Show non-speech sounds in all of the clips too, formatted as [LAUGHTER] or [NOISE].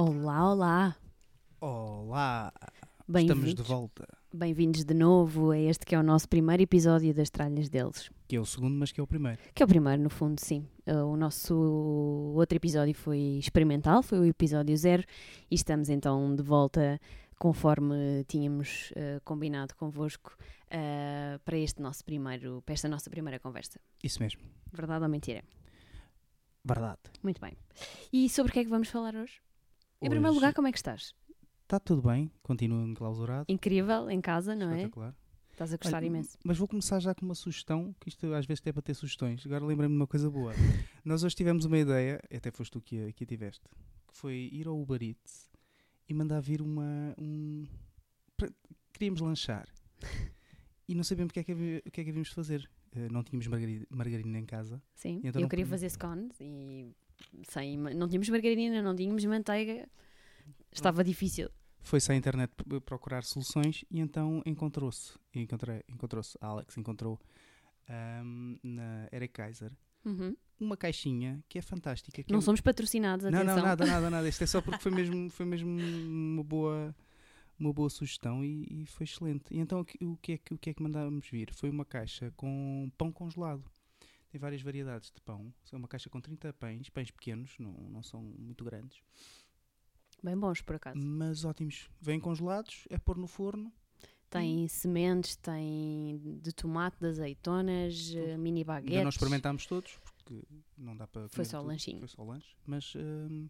Olá, olá. Olá! Estamos de volta. Bem-vindos de novo a este que é o nosso primeiro episódio das Tralhas deles. Que é o segundo, mas que é o primeiro. Que é o primeiro, no fundo, sim. Uh, O nosso outro episódio foi experimental, foi o episódio zero, e estamos então de volta conforme tínhamos uh, combinado convosco uh, para este nosso primeiro, para esta nossa primeira conversa. Isso mesmo. Verdade ou mentira? Verdade. Muito bem. E sobre o que é que vamos falar hoje? Em primeiro lugar, como é que estás? Está tudo bem, continuo enclausurado. Incrível, em casa, não é? Espetacular. Estás a gostar Olha, imenso. Mas vou começar já com uma sugestão, que isto às vezes até é para ter sugestões. Agora lembrei-me de uma coisa boa. [LAUGHS] Nós hoje tivemos uma ideia, até foste tu que a, que a tiveste, que foi ir ao Uber Eats e mandar vir uma. Um... Queríamos lanchar. E não sabíamos o que é que, o que, é que havíamos de fazer. Eh, não tínhamos margari- margarina em casa. Sim, Então eu queria podemos- fazer scones e sem, não tínhamos margarina, não tínhamos manteiga, estava difícil. Foi-se à internet procurar soluções e então encontrou-se. Encontrou-se. A Alex encontrou ahm, na Eric Kaiser Uhum. uma caixinha que é fantástica. que Não somos patrocinados, não, atenção. não, nada, nada, nada. [LAUGHS] Isto é só porque foi mesmo, foi mesmo uma boa uma boa sugestão e, e foi excelente. E então o que, é que o que é que mandávamos vir? Foi uma caixa com pão congelado. Tem várias variedades de pão. É uma caixa com 30 pães, pães pequenos, não, não são muito grandes, Bem bons, por acaso. mas ótimos. Vêm congelados, é pôr no forno. Tem sementes, tem de tomate, de azeitonas, eh, mini baguetes. Ainda não experimentámos todos, porque não dá para. Foi só o tudo, lanchinho. Foi só o lanche. Mas, hum,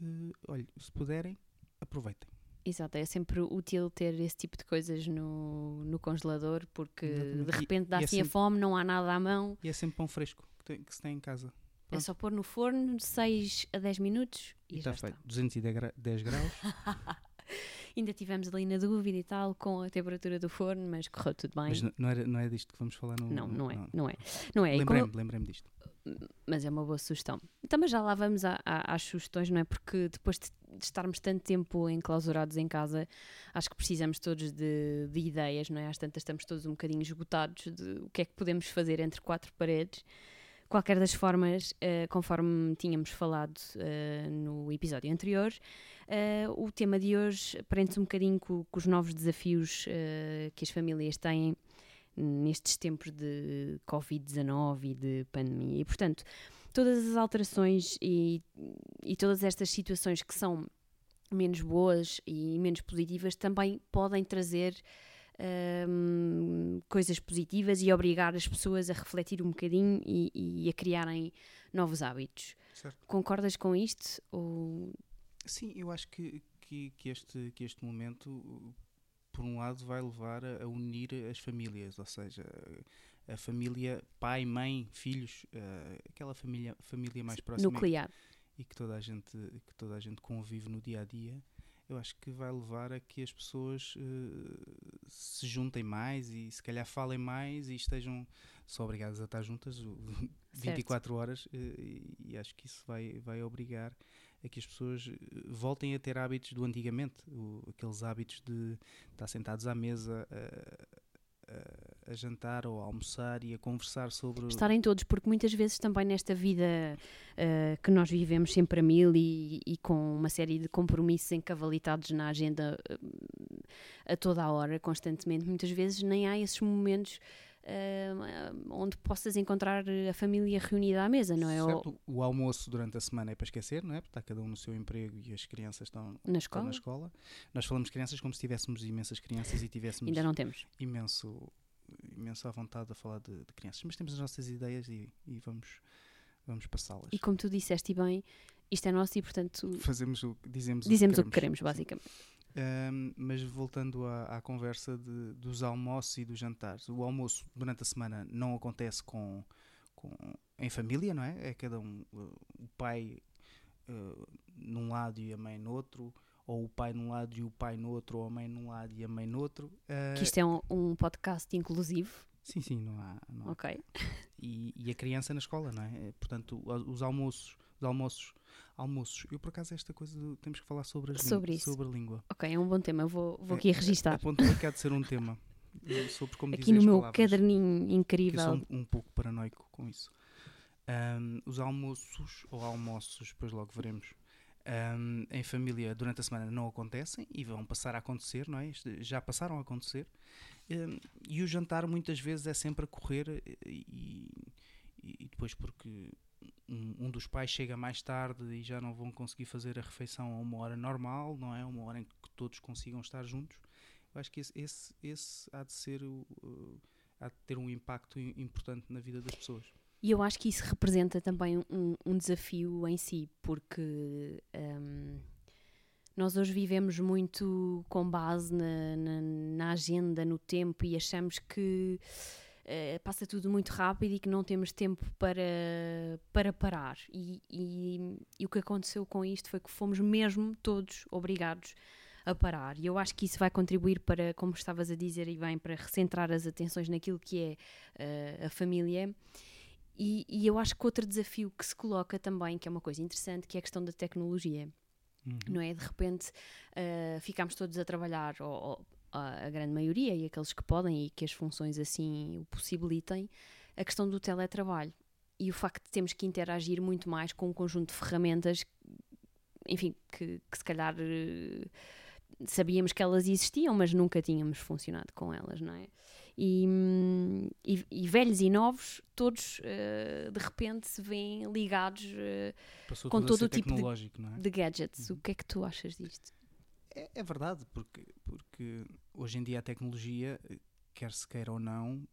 eh, olha, se puderem, aproveitem. Exato, é sempre útil ter esse tipo de coisas no, no congelador, porque Exatamente. de repente dá e é assim a fome, não há nada à mão. E é sempre pão fresco que, tem- que se tem em casa. É Pronto. só pôr no forno de 6 a 10 minutos e, E já está está. feito. 210 gra- 10 graus. [LAUGHS] Ainda tivemos ali na dúvida e tal com a temperatura do forno, mas correu tudo bem. mas não, era, não é disto que vamos falar no. Não, não é, não é. Não é. Como- Lembrei-me, lembrei-me disto. mas é uma boa sugestão. Então, mas já lá vamos à- à- às sugestões, não é? Porque depois de, de estarmos tanto tempo enclausurados em casa, acho que precisamos todos de, de ideias, não é? Às tantas estamos todos um bocadinho esgotados de o que é que podemos fazer entre quatro paredes. Qualquer das formas, eh, conforme tínhamos falado eh, no episódio anterior, eh, o tema de hoje prende-se um bocadinho com, com os novos desafios que as famílias têm nestes tempos de Covid-19 e de pandemia. E, portanto, todas as alterações e, e todas estas situações que são menos boas e menos positivas também podem trazer hum, coisas positivas e obrigar as pessoas a refletir um bocadinho e, e a criarem novos hábitos. Certo. Concordas com isto? Ou... Sim, eu acho que, que, que este, que este momento, por um lado, vai levar a, a unir as famílias, ou seja, a família pai, mãe, filhos, uh, aquela família, família mais próxima nuclear? e que toda a gente que toda a gente convive no dia a dia eu acho que vai levar a que as pessoas eh, se juntem mais e se calhar falem mais e estejam só obrigadas a estar juntas o- [LAUGHS] 24 horas e, e acho que isso vai vai obrigar a que as pessoas eh, voltem a ter hábitos do antigamente o- aqueles hábitos de estar sentados à mesa a, jantar ou a almoçar e a conversar sobre estarem todos, porque muitas vezes também nesta vida eh, que nós vivemos sempre a mil e, e com uma série de compromissos encavalitados na agenda eh, a toda a hora, constantemente, muitas vezes nem há esses momentos eh, onde possas encontrar a família reunida à mesa, não é? Certo, o almoço durante a semana é para esquecer, não é? Porque está cada um no seu emprego e as crianças estão, na estão escola? na escola. Nós falamos crianças como se tivéssemos imensas crianças e tivéssemos Ainda não temos. imenso, imenso à vontade a falar de, de crianças. Mas temos as nossas ideias e, e vamos, vamos passá-las. E como tu disseste bem, isto é nosso e, portanto, Fazemos o, dizemos, dizemos o o que queremos, basicamente. Ahm, mas voltando à, à conversa de- dos almoços e dos jantares, o almoço durante a semana não acontece com, com- em família, não é? É cada um, o pai uh, num lado e a mãe no outro, ou o pai num lado e o pai no outro, ou a mãe num lado e a mãe no outro. Uh, Que isto é um, um podcast inclusivo, Sim, sim, não há. Não há. ok? E, e a criança na escola, não é? É, Portanto, os almoços, os almoços, almoços. Eu por acaso esta coisa de- temos que falar sobre, as Sobre isso. sobre a língua. Ok, é um bom tema, vou, vou É- aqui é- registar. Apontei que há de ser um tema. eh, Sobre como Aqui no meu palavras, caderninho que eu incrível. sou um, um pouco paranoico com isso. Ahm, os almoços, ou almoços, depois logo veremos. Um, em família durante a semana não acontecem e vão passar a acontecer, não é? Já passaram a acontecer. Um, e o jantar muitas vezes é sempre a correr e, e depois porque um, um, dos pais chega mais tarde e já não vão conseguir fazer a refeição a uma hora normal, não é? Uma hora em que todos consigam estar juntos. Eu acho que esse, esse, esse há de ser o, uh, há de ter um impacto importante na vida das pessoas. E eu acho que isso representa também um, um desafio em si, porque um, nós hoje vivemos muito com base na, na, na agenda, no tempo, e achamos que uh, passa tudo muito rápido e que não temos tempo para, para parar. E, e, e o que aconteceu com isto foi que fomos mesmo todos obrigados a parar. E eu acho que isso vai contribuir para, como estavas a dizer, e bem, para recentrar as atenções naquilo que é uh, a família e, e, eu acho que outro desafio que se coloca também, que é uma coisa interessante, que é a questão da tecnologia. Uhum. Não é? De repente uh, ficamos todos a trabalhar, ou, ou, a grande maioria, e aqueles que podem e que as funções assim o possibilitem, a questão do teletrabalho. E o facto de termos que interagir muito mais com um conjunto de ferramentas, enfim, que, que se calhar uh, sabíamos que elas existiam, mas nunca tínhamos funcionado com elas, não é? E, e, e velhos e novos, todos uh, de repente se veem ligados uh, com todo o tipo de, é? de, gadgets. Uhum. O que é que tu achas disto? É, é, verdade, porque, porque hoje em dia a tecnologia, quer se queira ou não,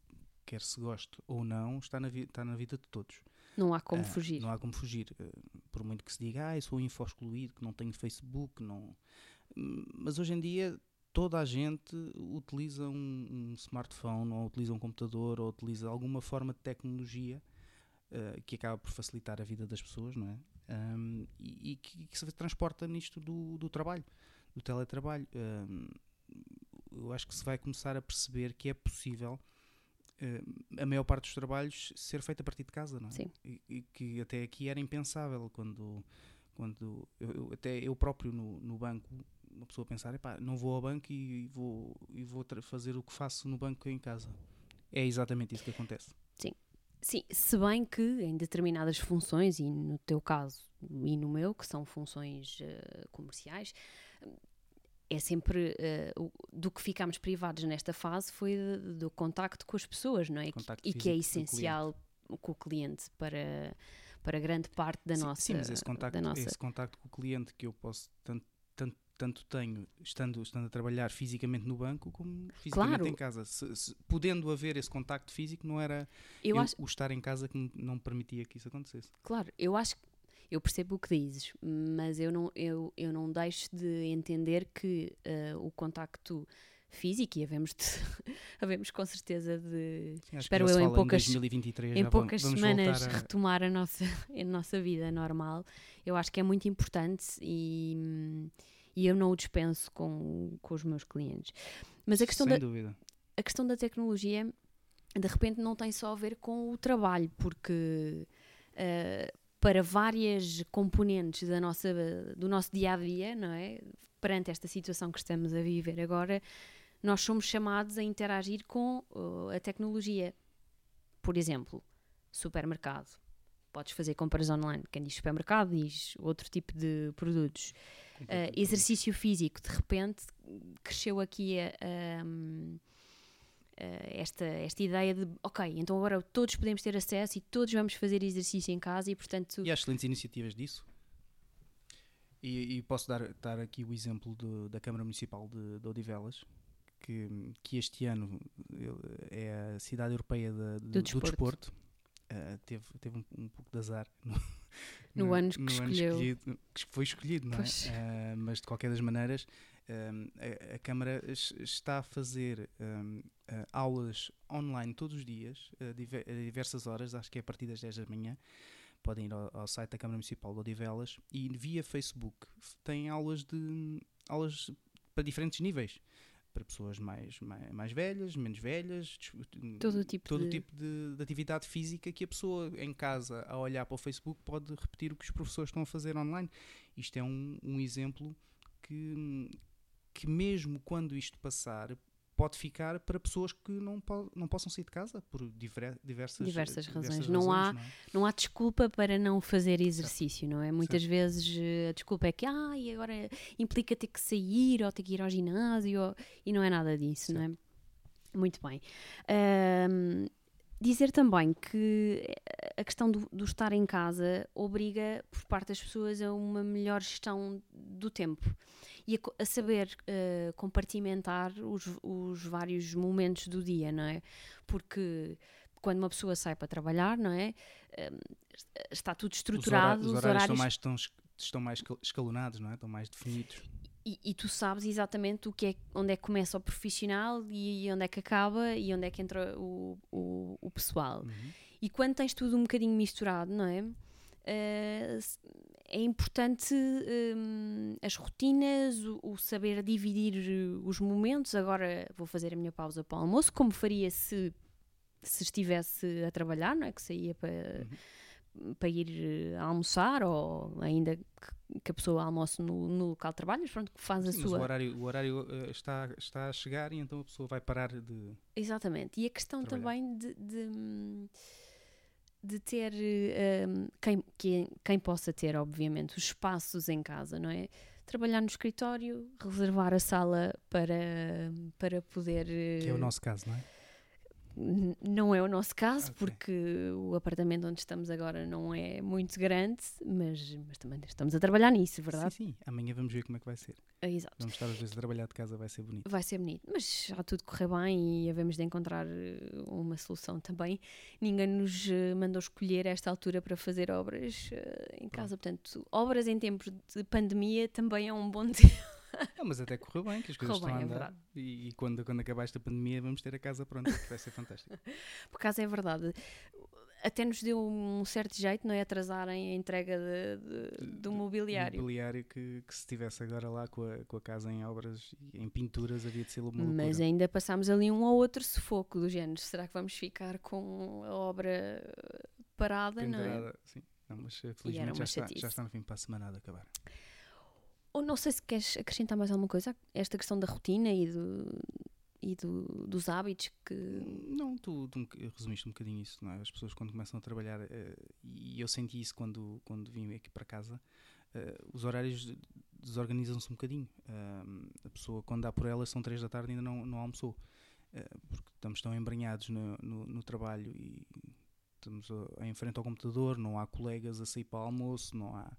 quer se goste ou não, está na, está na vida de todos. Não há como uh, fugir. Não há como fugir. por muito que se diga, ah, eu sou info excluído, que não tenho Facebook, não. Hum, mas hoje em dia toda a gente utiliza um, um, smartphone, ou utiliza um computador, ou utiliza alguma forma de tecnologia uh, que acaba por facilitar a vida das pessoas, não é? Um, e, e que, que, se transporta nisto do, do trabalho, do teletrabalho. Um, eu acho que se vai começar a perceber que é possível uh, a maior parte dos trabalhos ser feita a partir de casa, não é? Sim. E, e que até aqui era impensável quando quando eu, eu, até eu próprio no, no banco uma pessoa pensar, não vou ao banco e vou, e vou fazer o que faço no banco em casa. É exatamente isso que acontece. Sim. Sim, se bem que em determinadas funções, e no teu caso e no meu, que são funções uh, comerciais, é sempre uh, do que ficámos privados nesta fase foi do contacto com as pessoas, não é? e que é essencial com o cliente para, para grande parte da sim, nossa. Sim, mas esse contacto, nossa... esse contacto com o cliente que eu posso tanto, tanto tanto tenho estando, estando a trabalhar fisicamente no banco como fisicamente claro. em casa. Se, se, podendo haver esse contacto físico, não era eu eu, acho... o estar em casa que não permitia que isso acontecesse. Claro, eu acho que eu percebo o que dizes, mas eu não, eu, eu não deixo de entender que uh, o contacto físico e havemos, de, [LAUGHS] havemos com certeza de Sim, espero eu em poucas, em, em poucas vamos semanas a... retomar a nossa, a nossa vida normal eu acho que é muito importante e e eu não o dispenso com, com os meus clientes. Mas a questão, Sem da, dúvida. a questão da tecnologia, de repente, não tem só a ver com o trabalho, porque uh, para várias componentes da nossa, do nosso dia a dia, não é? Perante esta situação que estamos a viver agora, nós somos chamados a interagir com uh, a tecnologia. Por exemplo, supermercado. Podes fazer compras online. Quem diz supermercado diz outro tipo de produtos uh, exercício físico, de repente cresceu aqui a, a, a, esta, esta ideia de, ok, então agora todos podemos ter acesso e todos vamos fazer exercício em casa e portanto... E há excelentes iniciativas disso. E, e posso dar, dar aqui o exemplo de, da Câmara Municipal de, de Odivelas, que, que este ano é a cidade europeia de, do, desporto. Do desporto. Uh, teve, teve um, um pouco de azar [LAUGHS] no, no, no ano que no escolheu. Ano escolhido, que foi escolhido, não é? Uh, mas de qualquer das maneiras, a, a, Câmara está a fazer um, uh, aulas online todos os dias, a, diver, a, diversas horas, acho que é a partir das 10 da manhã. Podem ir ao, ao site da Câmara Municipal de Odivelas e via Facebook tem aulas de aulas para diferentes níveis para pessoas mais, mais, mais, velhas, menos velhas, todo o tipo, todo de... tipo de, de, atividade física que a pessoa em casa, a olhar para o Facebook, pode repetir o que os professores estão a fazer online. Isto é um, um exemplo que, que, mesmo quando isto passar, pode ficar para pessoas que não, po não possam sair de casa por diver diversas, diversas, diversas razões. razões. Não há, não é? não há desculpa para não fazer exercício, não é? Muitas Certo. vezes eh, a desculpa é que ah, e agora implica ter que sair ou ter que ir ao ginásio ou- e não é nada disso, não é? Muito bem. Dizer também que a questão do, do estar em casa obriga, por parte das pessoas, a uma melhor gestão do tempo e a, a saber eh, compartimentar os, os vários momentos do dia, não é? Porque quando uma pessoa sai para trabalhar, não é? Ahm, está tudo Os, hora- estruturado, os horários, estão mais, estão, es- estão mais escal- escalonados, não é? Estão mais definidos. E, e tu sabes exatamente o que é, onde é que começa o profissional e onde é que acaba e onde é que entra o, o, o pessoal. Uhum. E quando tens tudo um bocadinho misturado, não é? S- é importante hum, as rotinas, o, o saber dividir eh, os momentos. Agora vou fazer a minha pausa para o almoço, como faria se, se estivesse a trabalhar, não é? Que saía para, para ir eh, almoçar ou ainda que, que a pessoa almoce no, no local de trabalho, mas pronto, que faz a Sim, mas sua. o horário, o horário eh, está, está a chegar e então a pessoa vai parar de. Exatamente. E a questão trabalhar. também de, de, de ter eh, um, quem, quem, quem possa ter, obviamente, os espaços em casa, não é? Trabalhar no escritório, reservar a sala para, para poder. Que é o nosso caso, não é? Não é o nosso caso, Ok. porque o apartamento onde estamos agora não é muito grande, mas, mas também estamos a trabalhar nisso, verdade? Sim, sim. Amanhã vamos ver como é que vai ser. É, Exato. Vamos estar às vezes a trabalhar de casa, vai ser bonito. Vai ser bonito, mas já tudo correr bem e havemos de encontrar eh, uma solução também. Ninguém nos eh, mandou escolher esta altura para fazer obras eh, em casa, portanto, obras em tempos de pandemia também é um bom [LAUGHS] tempo. Não, mas até correu bem, que as coisas Correu estão a bem, é andar. e e quando, quando acabar esta pandemia, vamos ter a casa pronta, que vai ser fantástico. [LAUGHS] Por acaso é verdade. Até nos deu um certo jeito, não é? Atrasarem a entrega de- de- do mobiliário. mobiliário que, que se estivesse agora lá com a, com a casa em obras e em pinturas, havia de ser uma loucura. Mas ainda passámos ali um ou outro sufoco do género. Será que vamos ficar com a obra parada, não é? Pendurada, sim. Não, mas felizmente já está, já está no fim para a semana de acabar. Ou não sei se queres acrescentar mais alguma coisa, esta questão da rotina e, do, e do- dos hábitos que. Não, tu, tu um resumiste um bocadinho isso, é? As pessoas quando começam a trabalhar, eh, e eu senti isso quando, quando vim aqui para casa, eh, os horários desorganizam-se um bocadinho. Ahm, a pessoa, quando dá por elas, são três da tarde e ainda não, não almoçou. Eh, porque estamos tão embranhados no, no, no trabalho e estamos em frente ao computador, não há colegas a sair para o almoço, não há,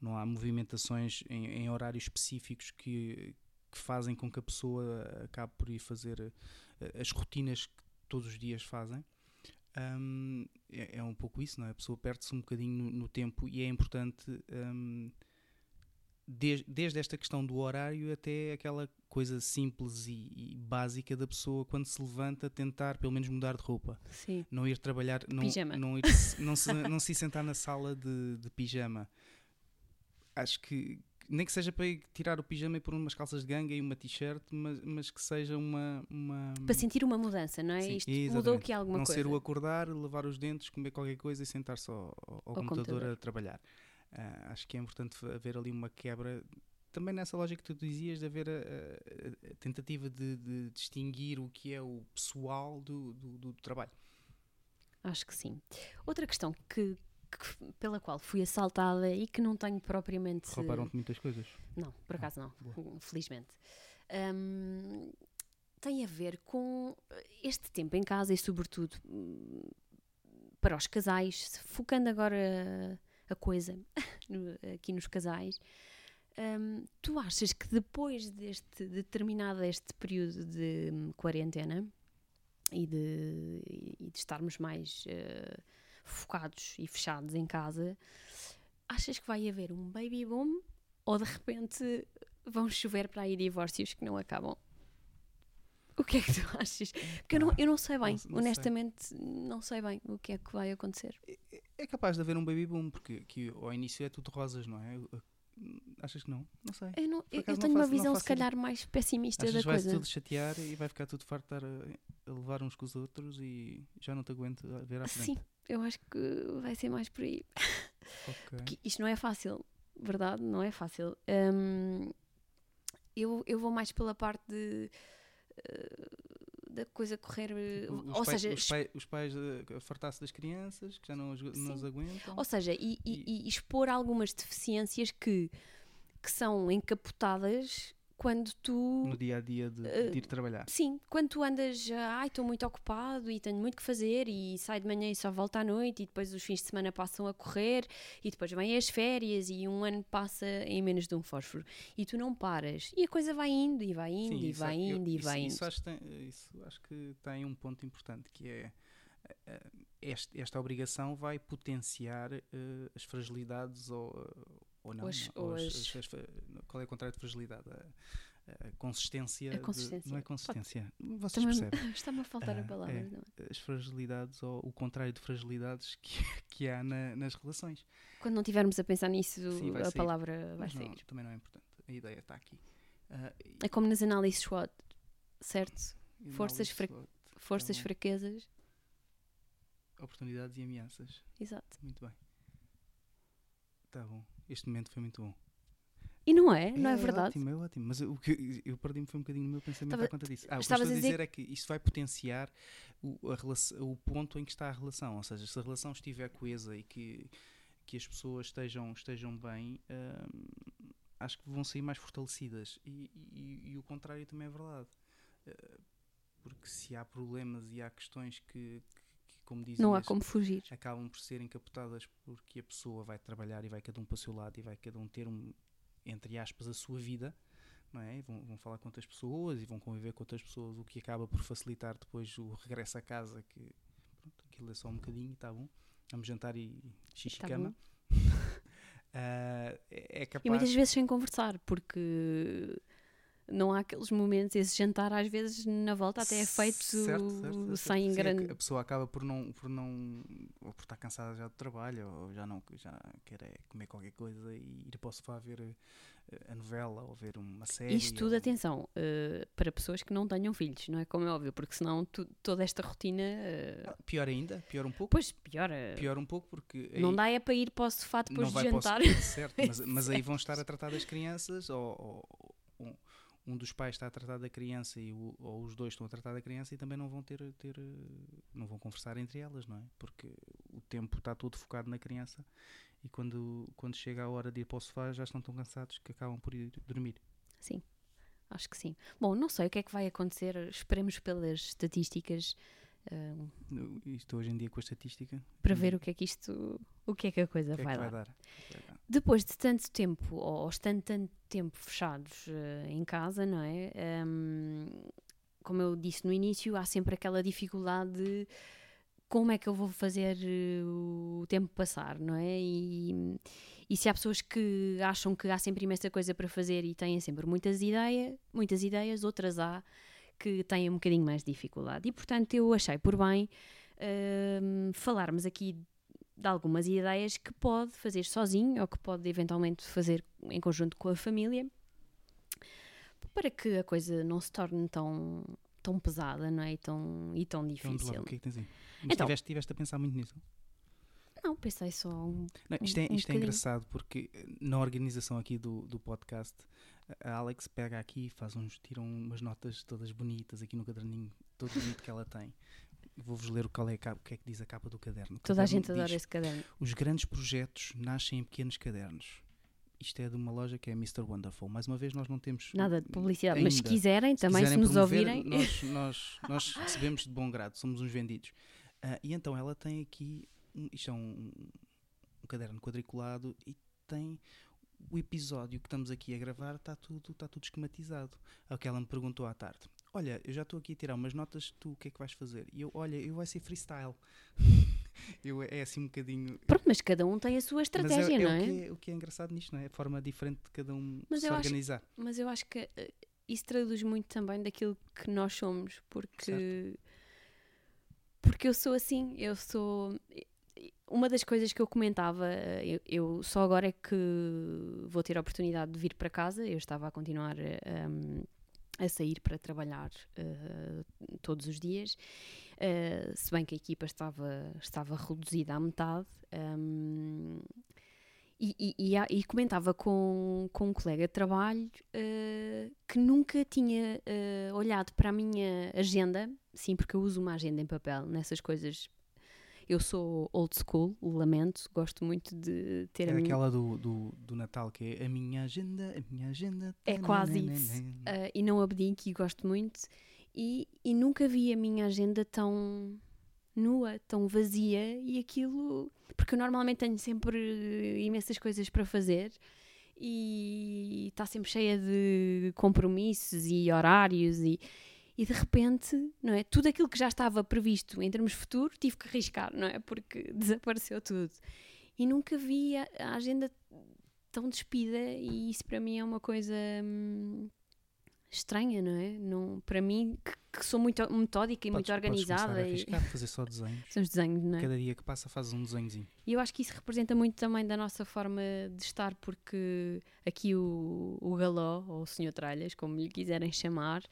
não há movimentações em, em horários específicos que, que fazem com que a pessoa acabe por ir fazer eh, as rotinas que todos os dias fazem. Hum, é, é um pouco isso, não é? A pessoa perde-se um bocadinho no, no tempo e é importante, hum, des- desde esta questão do horário até aquela coisa simples e, e básica da pessoa quando se levanta tentar pelo menos mudar de roupa Sim. não ir trabalhar, não, Pijama. não, ir, [LAUGHS] não, se, não se sentar na sala de, de pijama. Acho que nem que seja para ir tirar o pijama e pôr umas calças de ganga e uma t-shirt, mas, mas que seja uma. uma Para sentir uma mudança, não é? Sim, Isto mudou exatamente. aqui alguma não coisa. ser o acordar, lavar os dentes, comer qualquer coisa e sentar-se ao, ao- ao computador, computador. a trabalhar. Ah, acho que é importante haver ali uma quebra. Também nessa lógica que tu dizias de haver a, a- a tentativa de, de distinguir o que é o pessoal do, do, do trabalho. Acho que sim. Outra questão que, que- pela qual fui assaltada e que não tenho propriamente. Roubaram-te muitas coisas. Não, por acaso não, boa. felizmente. Hum, tem a ver com este tempo em casa e, sobretudo, hum, para os casais, focando agora a coisa [LAUGHS] aqui nos casais. hum, tu achas que depois deste determinado este período de hum, quarentena e de, e de estarmos mais eh, focados e fechados em casa, achas que vai haver um baby boom ou de repente vão chover para aí divórcios que não acabam? O que é que tu [LAUGHS] achas? Porque eu não, eu não sei bem, Não não sei. honestamente, não sei bem o que é que vai acontecer. É capaz de haver um baby boom, porque aqui ao início é tudo rosas, não é? Achas que não? Não sei. Eu, não- eu- tenho uma faço- não visão, se ideia. calhar, mais pessimista Achas da vai-se coisa. tudo chatear e vai ficar tudo farto de estar a, a levar uns com os outros e já não te aguento a ver à frente. Sim, eu acho que vai ser mais por aí. Ok. Que isto não é fácil, verdade? Não é fácil. Hum, eu, eu vou mais pela parte de da coisa correr. Os ou pais, seja, os, pai- os pais a fartar-se das crianças que já não as, não as aguentam. Ou seja, e, e- e expor algumas deficiências que, que são encapotadas quando tu. no dia a dia de, eh, de ir trabalhar. Sim, quando tu andas, ai, estou muito ocupado e tenho muito que fazer e saio de manhã e só volto à noite e depois os fins de semana passam a correr e depois vêm as férias e um ano passa em menos de um fósforo e tu não paras e a coisa vai indo e vai indo Sim, e isso vai é- eu- indo e isso- vai indo. isso acho, que tem, isso acho que tem um ponto importante que é eh, eh, este- esta obrigação vai potenciar eh, as fragilidades ou, ou não. As- não, ou as- as- qual é o contrário de fragilidade? A, a consistência. A de- consistência. não é consistência. Vocês Também percebem. [LAUGHS] está-me a faltar a Ah, palavra. é. não é? As fragilidades ou o contrário de fragilidades que, [LAUGHS] que há na- nas relações. Quando não tivermos a pensar nisso, Sim, a sair. palavra vai Mas não, também não é importante. A ideia está aqui. Ah, e- É como nas análises SWOT, certo? forças fra- SWOT, Forças, bom. fraquezas. Oportunidades e ameaças. Exato. Muito bem. Tá bom. Este momento foi muito bom. E não é? Não é, verdade? ótimo, é ótimo. Mas o que eu perdi-me foi um bocadinho no meu pensamento Estava- à conta disso. Ah, o que estou a dizer, dizer- é que isto vai potenciar o, relação- o ponto em que está a relação. Ou seja, se a relação estiver coesa e que, que as pessoas estejam, estejam bem, hum, acho que vão sair mais fortalecidas. E, e- e o contrário também é verdade. Eh, porque se há problemas e há questões que, que- que, como dizias, Não há como fugir. acabam por ser encapotadas porque a pessoa vai trabalhar e vai cada um para o seu lado e vai cada um ter um, entre aspas, a sua vida, não é? Vão, vão falar com outras pessoas e vão conviver com outras pessoas, o que acaba por facilitar depois o regresso a casa, que pronto, aquilo é só um bocadinho, está bom. Vamos jantar e xixi Tá cama. [LAUGHS] Ah, é é capaz. E muitas vezes sem conversar, porque não há aqueles momentos, esse jantar às vezes na volta até é feito Certo, certo, sem. Sim, é grande. A pessoa acaba por não, por não. ou por estar cansada já do trabalho, ou já não já quer é comer qualquer coisa e ir para o sofá ver eh, a novela ou ver uma série. Isto tudo, ou- atenção, eh, para pessoas que não tenham filhos, não é? Como é óbvio, porque senão tu- toda esta rotina. eh, Ah, Pior ainda, pior um pouco. pois piora. Pior um pouco porque. Não aí dá é para ir para o sofá depois não de jantar. certo, mas, [LAUGHS] mas aí vão estar a tratar das crianças, ou- ou um dos pais está a tratar da criança e o- ou os dois estão a tratar da criança e também não vão ter, ter não vão conversar entre elas, não é? Porque o tempo está todo focado na criança e quando, quando chega a hora de ir para o sofá já estão tão cansados que acabam por ir dormir. Sim, acho que sim. Bom, não sei o que é que vai acontecer, esperemos pelas estatísticas Eu- Isto hoje em dia com a estatística. para ver o que é que isto, o que é que a coisa que é vai, que vai. O que vai dar. Depois de tanto tempo, ou estando tanto tempo fechados eh, em casa, não é? Hum, como eu disse no início, há sempre aquela dificuldade de como é que eu vou fazer eh, o tempo passar, não é? E, e se há pessoas que acham que há sempre imensa coisa para fazer e têm sempre muitas, ideia, muitas ideias, outras há que têm um bocadinho mais de dificuldade. E portanto eu achei por bem hum, falarmos aqui de algumas ideias que pode fazer sozinho ou que pode eventualmente fazer em conjunto com a família para que a coisa não se torne tão, tão pesada não é? e, tão, e tão Então, lá, difícil. o que é que tens aí? Mas Então- tiveste, tiveste a pensar muito nisso? Não, pensei só um. Não, isto é, Um- um isto é engraçado porque eh, na organização aqui do, do podcast a Alex pega aqui e faz uns, tira umas notas todas bonitas aqui no caderninho, todo bonito que ela tem. Vou-vos ler o, qual é a o que é que diz a capa do caderno. Toda a caderno gente adora diz, esse caderno. Os grandes projetos nascem em pequenos cadernos. Isto é de uma loja que é Mr. Wonderful. Mais uma vez, nós não temos Nada de publicidade, mas se ainda. quiserem, se também se quiserem nos promover, ouvirem. Nós, [LAUGHS] nós, nós recebemos de bom grado, somos uns vendidos. Ah, e então ela tem aqui, um, isto é um, um caderno quadriculado e tem o episódio que estamos aqui a gravar, está tudo, está tudo esquematizado. É o que ela me perguntou à tarde. Olha, eu já estou aqui a tirar umas notas, tu o que é que vais fazer? E eu, olha, eu vai ser freestyle. [LAUGHS] eu, é assim um bocadinho. Pronto, mas cada um tem a sua Mas estratégia, é, é não o é? que é? O que é engraçado nisto, não é? A forma diferente de cada um Mas se eu acho- organizar. Mas eu acho que eh, isso traduz muito também daquilo que nós somos, porque porque eu sou assim, eu sou uma das coisas que eu comentava, eh, eu, eu só agora é que vou ter a oportunidade de vir para casa, eu estava a continuar um, a sair para trabalhar eh, todos os dias, eh, se bem que a equipa estava, estava reduzida à metade. um, E, e, e, há- e comentava com, com um colega de trabalho eh, que nunca tinha eh, olhado para a minha agenda, sim, porque eu uso uma agenda em papel nessas coisas. Eu sou old school, lamento, gosto muito de ter É a minha. aquela do, do, do Natal que é a minha agenda, a minha agenda. É quase isso. Uh, e não abdico e gosto muito. E, e nunca vi a minha agenda tão nua, tão vazia e aquilo. Porque eu normalmente tenho sempre imensas coisas para fazer e está sempre cheia de compromissos e horários e. E de repente, não é? Tudo aquilo que já estava previsto em termos futuro, tive que arriscar, não é? Porque [LAUGHS] desapareceu tudo. E nunca vi a, a agenda tão despida e isso para mim é uma coisa hum, estranha, não é? Não, para mim, que, que sou muito metódica e Podes- muito podes organizada, a e, arriscar, fazer só desenhos. [LAUGHS] são os desenhos, não é? Cada dia que passa fazes um desenhozinho. E eu acho que isso representa muito também da nossa forma de estar, porque aqui o, o Galó, ou o Senhor Tralhas, como lhe quiserem chamar,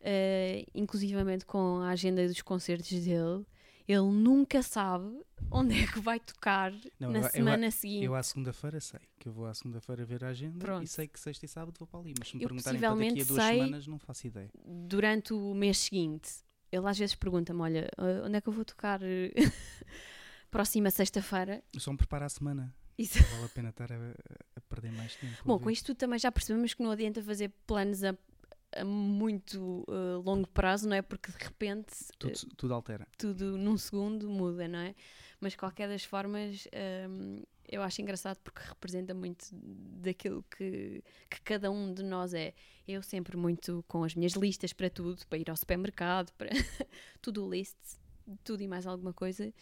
eh, inclusivamente com a agenda dos concertos dele, ele nunca sabe onde é que vai tocar Não, na eu- eu- semana seguinte. Eu à segunda-feira sei que eu vou à segunda-feira ver a agenda Pronto. e sei que sexta e sábado vou para ali. Mas se me Eu perguntarem para daqui a duas semanas, não faço ideia. durante o mês seguinte, ele às vezes pergunta-me: Olha, eh, onde é que eu vou tocar eh, [LAUGHS] próxima sexta-feira? Eu só me preparo a semana. Isso. Não vale a pena estar a, a perder mais tempo. Bom, com isto tudo também já percebemos que não adianta fazer planos a, a muito eh, longo prazo, não é? Porque de repente tudo, tudo altera. tudo num segundo muda, não é? Mas qualquer das formas, hum, eu acho engraçado porque representa muito daquilo que, que cada um de nós é. Eu sempre muito com as minhas listas para tudo, para ir ao supermercado, para [LAUGHS] tudo list, tudo e mais alguma coisa.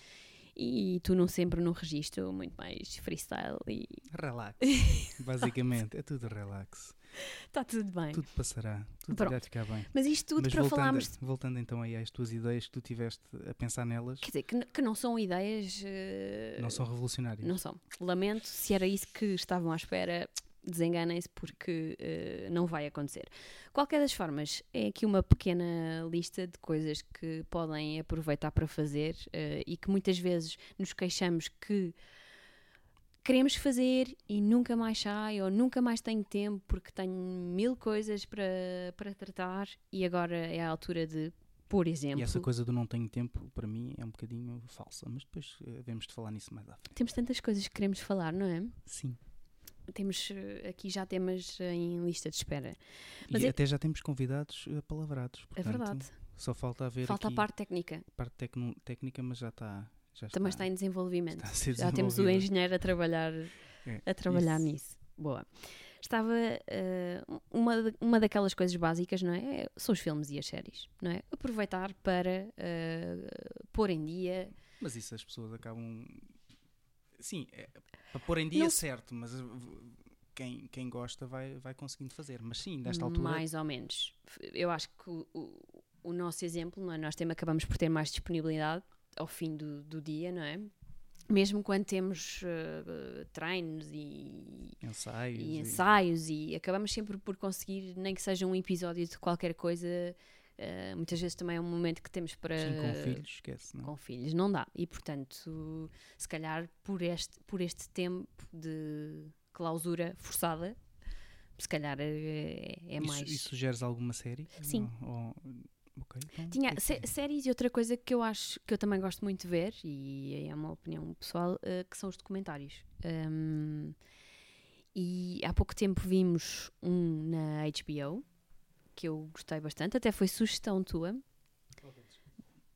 E tu não sempre num registro muito mais freestyle e Relax. [LAUGHS] Basicamente, é tudo relax. Está tudo bem. Tudo passará. Tudo Pronto. vai ficar bem. Mas isto tudo Mas para voltando, falarmos, voltando então aí às tuas ideias que tu tiveste a pensar nelas, quer dizer, que, que não são ideias. eh, não são revolucionárias. Não são. Lamento, se era isso que estavam à espera, desenganem-se porque eh, não vai acontecer. Qualquer das formas, é aqui uma pequena lista de coisas que podem aproveitar para fazer eh, e que muitas vezes nos queixamos que queremos fazer e nunca mais sai ou nunca mais tenho tempo porque tenho mil coisas para, para tratar e agora é a altura de, por exemplo, E essa coisa do não tenho tempo, para mim, é um bocadinho falsa. Mas depois eh, havemos de falar nisso mais à frente. temos tantas coisas que queremos falar, não é? Sim. Temos eh, aqui já temas em lista de espera. Mas e é- até já temos convidados eh, palavrados. É portanto, verdade. Só falta haver Falta a parte técnica. parte tecno- técnica, mas já está. Já Também está em desenvolvimento. está Já temos o engenheiro a trabalhar, É, a trabalhar isso. nisso. Boa. Estava eh, uma, uma daquelas coisas básicas, não é? São os filmes e as séries, não é? Aproveitar para eh, pôr em dia. Mas isso as pessoas acabam. Sim, é, para pôr em dia Não- certo, mas uh, quem, quem gosta vai, vai conseguindo fazer. Mas sim, nesta altura. Mais ou menos. Eu acho que o, o- o nosso exemplo, não é? Nós também acabamos por ter mais disponibilidade ao fim do, do dia, não é? Mesmo quando temos eh, treinos e, Ensaios. e e- ensaios e acabamos sempre por conseguir, nem que seja um episódio de qualquer coisa, eh, muitas vezes também é um momento que temos para... Sim, com filhos, esquece. Não? Com filhos, não dá. E portanto, se calhar por este, por este tempo de clausura forçada, se calhar é, é E su- mais... E sugeres alguma série? Sim. Ou- ou- ok, então, Tinha é sé- é? séries e outra coisa que eu acho que eu também gosto muito de ver, e é uma opinião pessoal, eh, que são os documentários. Um, e há pouco tempo vimos um na HBO que eu gostei bastante, até foi sugestão tua. Qual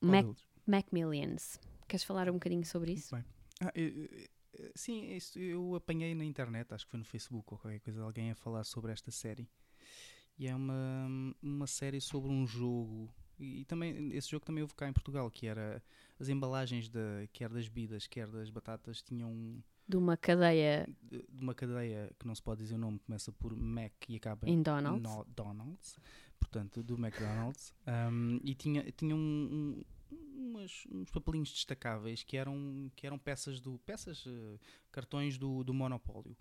Mac, deles? Macmillions. Queres falar um bocadinho sobre isso? Muito bem. Ah, eu- eu- sim, isso eu apanhei na internet, acho que foi no Facebook ou qualquer coisa, alguém a falar sobre esta série. E é uma, uma série sobre um jogo. E, e também esse jogo também houve cá em Portugal, que era as embalagens da, quer das bebidas, quer das batatas, tinham De uma cadeia de, de uma cadeia que não se pode dizer o nome, começa por Mac e acaba em Donald's. no Donald's, portanto, do McDonald's, um, e tinha, tinha um, um- umas- uns papelinhos destacáveis que eram, que eram peças do peças, eh, cartões do, do Monopólio.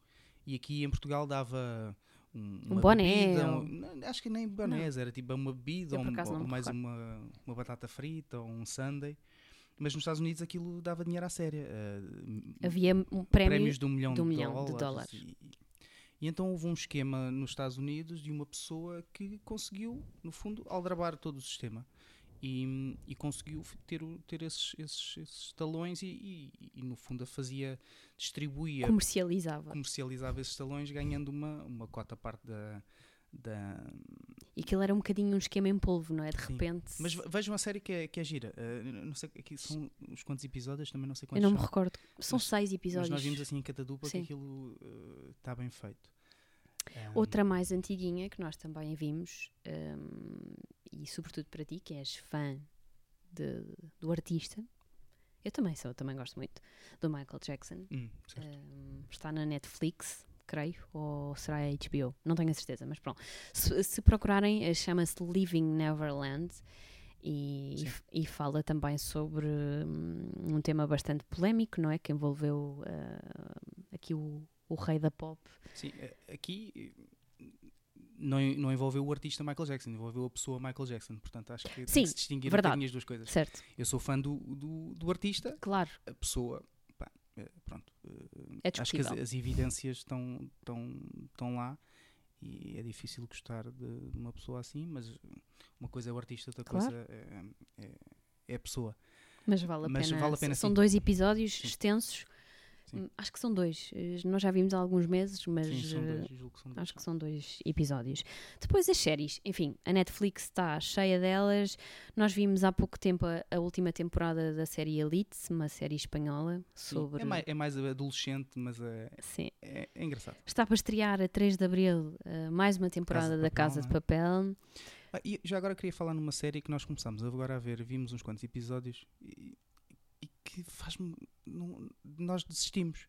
E aqui em Portugal dava um, boné bebida, um- acho que nem bonés, era tipo uma bebida Eu, ou, um- ou mais recordo. uma, uma batata frita ou um sundae. Mas nos Estados Unidos aquilo dava dinheiro à séria. Uh, Havia um prémio prémios de um milhão, de, um de, milhão dólares, de dólares. E, e então houve um esquema nos Estados Unidos de uma pessoa que conseguiu, no fundo, aldrabar todo o sistema. E, e conseguiu ter, ter esses, esses, esses talões e, e- e, no fundo a fazia, distribuía, Comercializava. comercializava esses talões ganhando uma, uma cota parte da, da... E aquilo era um bocadinho um esquema em polvo, não é? De Sim. repente. Mas ve- vejam a série que é, que é gira. Uh, não sei, aqui são uns quantos episódios, também não sei eu quantos não me são. recordo. São Mas- seis Mas episódios. nós vimos assim em cada dupla Sim. que aquilo está bem feito. Um, Outra mais antiguinha que nós também vimos, hum, e sobretudo para ti, que és fã de- do artista, eu também sou, também gosto muito, do Michael Jackson. hum. Hum, está na Netflix, creio, ou será a HBO? Não tenho a certeza, mas pronto. Se, se procurarem, eh, chama-se Living Neverland. E, e fala também sobre hum, um tema bastante polémico, não é? Que envolveu ah, aqui o, o rei da pop. Sim, eh, aqui eh, não, não envolveu o artista Michael Jackson, envolveu a pessoa Michael Jackson. Portanto, acho que tem Sim, que se distinguir verdade. um as duas coisas. Certo, Eu sou fã do, do, do artista, claro. a pessoa, pá, eh, pronto. É acho que as, as evidências estão, estão, estão lá e é difícil gostar de, de uma pessoa assim, mas uma coisa é o artista, outra Claro. coisa é, é, é a pessoa. Mas vale a Mas pena. vale a pena, são sim. dois episódios Sim. extensos. Sim. Hum, Acho que são dois. Eh, Nós já vimos há alguns meses, mas Sim, eh, dois, julgo que são dois. acho que são dois episódios. Depois as séries. Enfim, a Netflix está cheia delas. Nós vimos há pouco tempo a, a última temporada da série Elite, uma série espanhola sobre. é, mais, é mais adolescente, mas é, Sim. é, é engraçado. Está para estrear a 3 de Abril eh, mais uma temporada de da Papel, Casa de é? Papel. Ah, e já agora queria falar numa série que nós começámos agora a ver, vimos uns quantos episódios e que faz-me. Nós desistimos.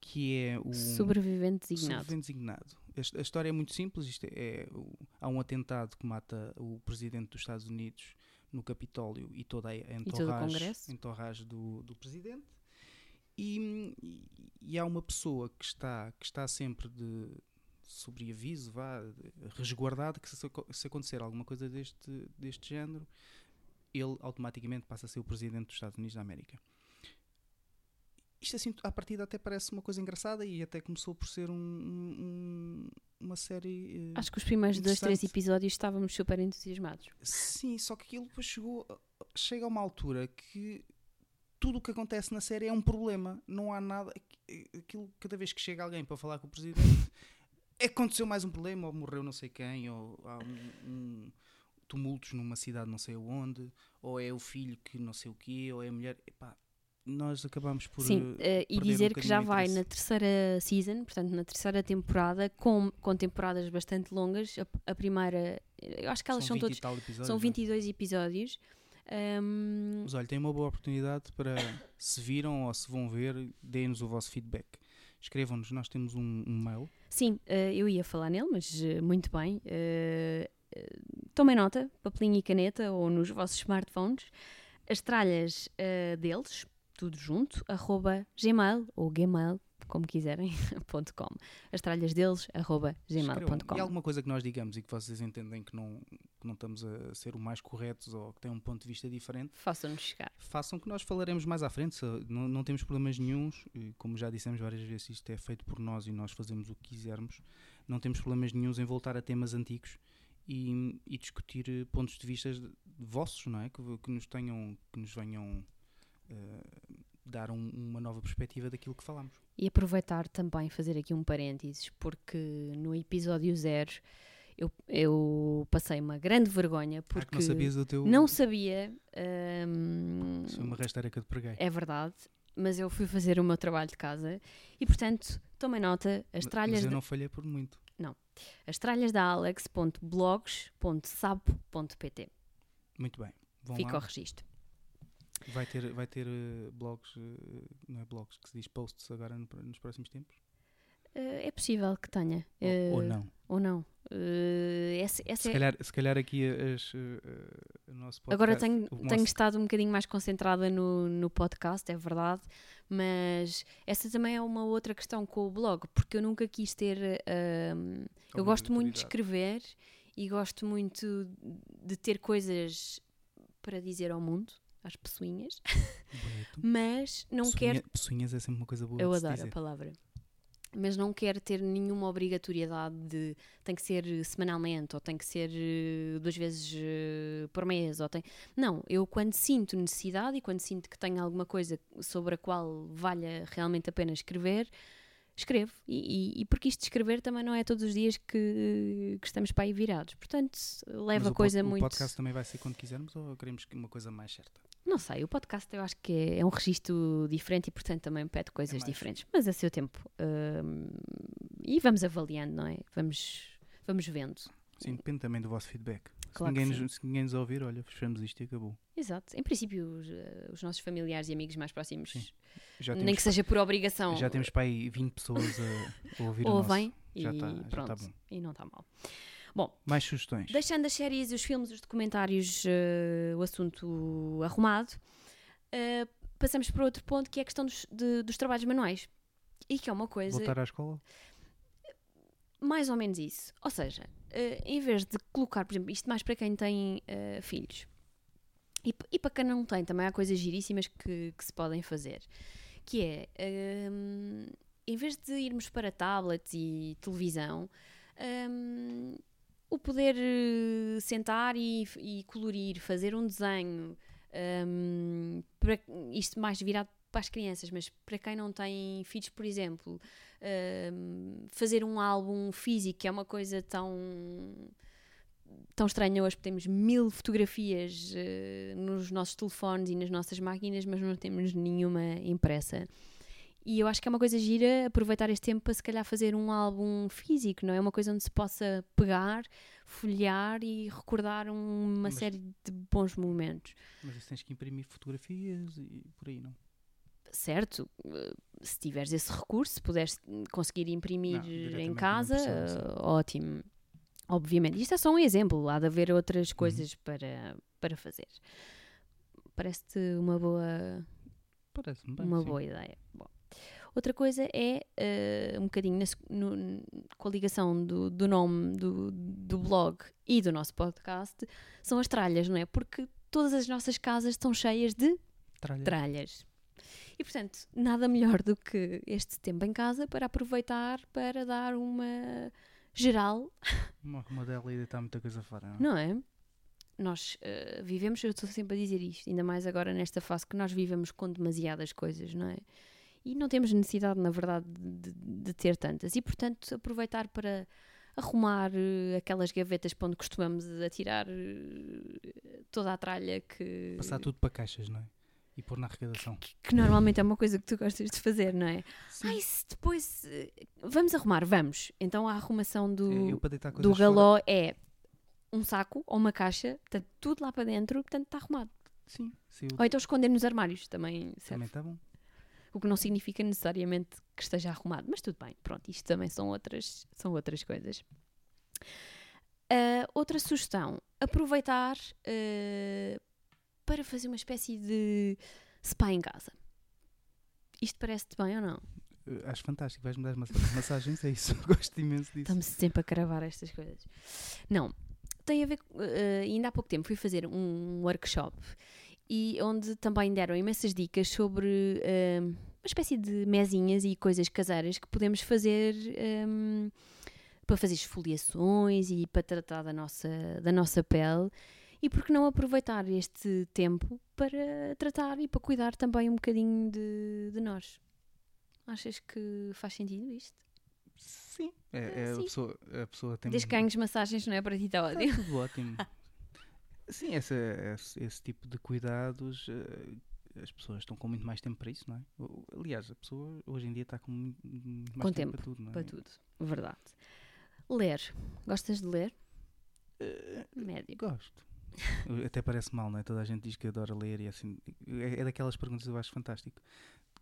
Que é o. Sobrevivente designado. Sobrevivente designado. Esta- A história é muito simples. Isto é, o- há um atentado que mata o presidente dos Estados Unidos no Capitólio e toda a entorragem, do, do presidente. E, e- há uma pessoa que está, que está sempre de sobreaviso, vá, resguardado, que se, se acontecer alguma coisa deste, deste género, ele automaticamente passa a ser o presidente dos Estados Unidos da América. Isto assim, à partida até parece uma coisa engraçada e até começou por ser um- um- um- uma série. eh, Acho que os primeiros dois, três episódios estávamos super entusiasmados. Sim, só que aquilo depois chegou, chega a uma altura que tudo o que acontece na série é um problema. Não há nada. Aquilo, cada vez que chega alguém para falar com o presidente, é [LAUGHS] aconteceu mais um problema, ou morreu não sei quem, ou há um, um tumultos numa cidade não sei aonde, ou é o filho que não sei o quê, ou é a mulher. Epá, nós acabamos por. Sim, eh, e perder um dizer que já vai na terceira season, portanto na terceira temporada, com, com temporadas bastante longas. A, a primeira, eu acho que elas são, 20 e todos, episódios, são não é? 22 episódios. Ahm, Mas olha, tem uma boa oportunidade para [COUGHS] se viram ou se vão ver, deem-nos o vosso feedback. Escrevam-nos, nós temos um, um mail. sim, eh, eu ia falar nele, mas muito bem. Tomem nota, papelinho e caneta ou nos vossos smartphones. As tralhas deles, tudo junto, arroba gmail ou gmail, como quiserem, [LAUGHS] ponto .com. As tralhas deles, arroba gmail.com. E alguma coisa que nós digamos e que vocês entendem que não, que não estamos a ser o mais corretos ou que têm um ponto de vista diferente, Façam-nos chegar. façam que nós falaremos mais à frente. se- Não, não temos problemas nenhuns. e Como já dissemos várias vezes, isto é feito por nós e nós fazemos o que quisermos. Não temos problemas nenhuns em voltar a temas antigos e, e discutir pontos de vista vossos, não é? Que, que nos tenham, que nos venham eh, dar um- uma nova perspectiva daquilo que falamos. E aproveitar também fazer aqui um parênteses, porque no episódio zero eu, eu passei uma grande vergonha Ah, que porque não sabias o teu. não sabia. hum, Isso é uma rasteira que eu te preguei. é verdade, mas eu fui fazer o meu trabalho de casa e, portanto, tomem nota, as tralhas, Mas eu não falhei por muito. as tralhas da alex.blogs.sapo.pt. Muito bem. Vão Fica lá. o registro. Vai ter, vai ter eh, blogs, eh, não é blogs, que se diz posts agora no- nos próximos tempos? Eh, é possível que tenha. Ou- ou não? Ou não. Eh, essa essa Se é- calhar, se calhar aqui as, eh, o nosso podcast. Agora tenho, o tenho nosso- estado um bocadinho mais concentrada no, no podcast, é verdade, mas essa também é uma outra questão com o blog, porque eu nunca quis ter. ahm, eu gosto muito de escrever e gosto muito de ter coisas para dizer ao mundo, às pessoinhas, [LAUGHS] mas não Pessoinha- quer. Pessoinhas é sempre uma coisa boa Eu adoro a dizer. palavra. Mas não quer ter nenhuma obrigatoriedade de tem que ser eh, semanalmente ou tem que ser eh, duas vezes eh, por mês. Ou tem... Não, eu quando sinto necessidade e quando sinto que tenho alguma coisa sobre a qual valha realmente a pena escrever, escrevo. E, e- e porque isto de escrever também não é todos os dias que, que estamos para aí virados. Portanto, leva Mas a o coisa pod- muito. O podcast também vai ser quando quisermos ou queremos que uma coisa mais certa? Não sei, o podcast eu acho que é, é um registro diferente e, portanto, também pede coisas mais. diferentes. Mas a seu tempo. hum, e vamos avaliando, não é? Vamos, vamos vendo. Sim, depende também do vosso feedback. Claro se, ninguém nos, se ninguém nos ouvir, olha, fechamos isto e acabou. Exato. Em princípio, os, eh, os nossos familiares e amigos mais próximos, nem que seja por obrigação, já temos para aí 20 pessoas a, a ouvir o ouvem nosso. e Já tá- tá pronto. bom. E não está mal. Mais sugestões. Deixando as séries, os filmes, os documentários, eh, o assunto arrumado, eh, passamos para outro ponto que é a questão dos, de- dos trabalhos manuais. E que é uma coisa. Voltar à escola? Mais ou menos isso. Ou seja, eh, em vez de colocar, por exemplo, isto mais para quem tem filhos e, e para quem não tem, também há coisas giríssimas que, que se podem fazer. Que é, ehm, em vez de irmos para tablets e televisão, ehm, o poder eh, sentar e, e colorir, fazer um desenho, ehm, para, isto mais virado para as crianças, mas para quem não tem filhos, por exemplo, um, fazer um álbum físico que é uma coisa tão tão estranha. Hoje temos mil fotografias eh, nos nossos telefones e nas nossas máquinas mas não temos nenhuma impressa e eu acho que é uma coisa gira aproveitar este tempo para se calhar fazer um álbum físico, não é? Uma coisa onde se possa pegar, folhear e recordar um- uma Mas- série de bons momentos. Mas isso tens que imprimir fotografias e por aí, não? certo, eh, se tiveres esse recurso, se puderes conseguir imprimir Não, em na casa, eh, ótimo. Obviamente, isto é só um exemplo, há de haver Uhum. outras coisas para, para fazer. Parece-te uma boa, Parece-me bem. uma sim. boa ideia. Outra coisa é eh, um bocadinho na no- com a ligação do, do nome do, do blog e do nosso podcast, são as tralhas, não é? Porque todas as nossas casas estão cheias de Tralha. tralhas. E portanto, nada melhor do que este tempo em casa para aproveitar para dar uma geral, Uma arrumadela e deitar muita coisa fora, não? não é? Nós eh, vivemos, eu estou sempre a dizer isto, ainda mais agora nesta fase que nós vivemos com demasiadas coisas, não é? E não temos necessidade, na verdade, de, de ter tantas. E portanto, aproveitar para arrumar eh, aquelas gavetas para onde costumamos atirar eh, toda a tralha que. Passar tudo para caixas, não é? E pôr na arrecadação. que normalmente é uma coisa que tu gostas de fazer, não é? Sim. Ai, se depois. eh, Vamos arrumar, vamos. Então a arrumação do, É, eu deitar do coisas fora- galó é um saco ou uma caixa, portanto, tudo lá para dentro, portanto está arrumado. Sim, eu... Ou então esconder nos armários também serve. também está bom. O que não significa necessariamente que esteja arrumado, mas tudo bem, pronto, isto também são outras, são outras coisas. Ah, outra sugestão: aproveitar ah, para fazer uma espécie de spa em casa. Isto parece-te bem ou não? Eh, Acho fantástico. Vais-me dar massa- [LAUGHS] massagens, é isso. [LAUGHS] Gosto imenso disso. Estamos sempre a cravar estas coisas. Não, tem a ver. eh, ainda há pouco tempo fui fazer um workshop e onde também deram imensas dicas sobre eh, uma espécie de mesinhas e coisas caseiras que podemos fazer ehm, para fazer esfoliações e para tratar da nossa, da nossa pele. E por que não aproveitar este tempo para tratar e para cuidar também um bocadinho de, de nós? Achas que faz sentido isto? Sim. É, Ah, é sim. A, pessoa, a pessoa tem. Desde que ganhes massagens, não é? Para ti está Está ótimo. tudo ótimo. [LAUGHS] Sim, essa, esse, esse tipo de cuidados, eh, as pessoas estão com muito mais tempo para isso, não é? Aliás, a pessoa hoje em dia está com muito, mais Com tempo, tempo para tudo, não é? Para tudo. Verdade. Ler. Gostas de ler? Eh, Médio. Gosto. [LAUGHS] Até parece mal, não é? Toda a gente diz que adora ler e assim. É, é daquelas perguntas que eu acho fantástico.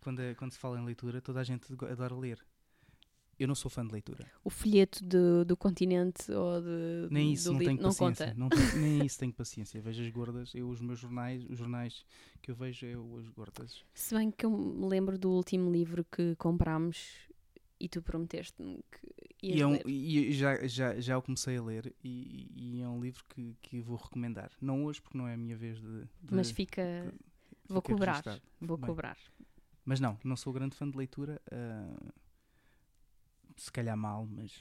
Quando, é- quando se fala em leitura, toda a gente adora ler. Eu não sou fã de leitura. O folheto do, do continente ou de, Nem isso, não tenho paciência. conta. Não tenho- nem isso tenho paciência. Vejo as gordas, eu os meus jornais, os jornais que eu vejo é o- as gordas. Se bem que eu me lembro do último livro que comprámos e tu prometeste-me que ias E, é um- ler. e já, já, já o comecei a ler e, e é um livro que, que vou recomendar. Não hoje, porque não é a minha vez de. de- Mas fica, Vou Fica cobrar. registado. Vou Bem. cobrar. Mas não, não sou grande fã de leitura. ah, se calhar mal, mas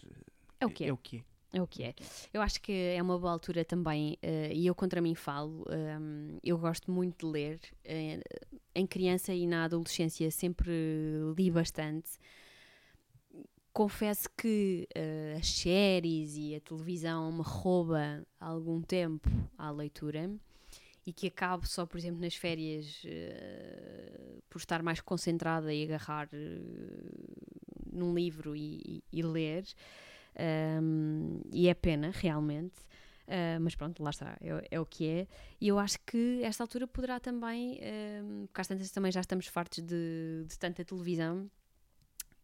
É o que é. é o que é. É o que é. Eu acho que é uma boa altura também, eh, e eu contra mim falo, ehm, eu gosto muito de ler. eh, em criança e na adolescência sempre li bastante. Confesso que eh, as séries e a televisão me rouba algum tempo à leitura e que acabo só, por exemplo, nas férias eh, por estar mais concentrada e agarrar eh, num livro e- e- e ler. Um, e é pena, realmente. Uh, mas pronto, lá está, é, é o que é. E eu acho que esta altura poderá também, um, porque às tantas também já estamos fartos de, de tanta televisão,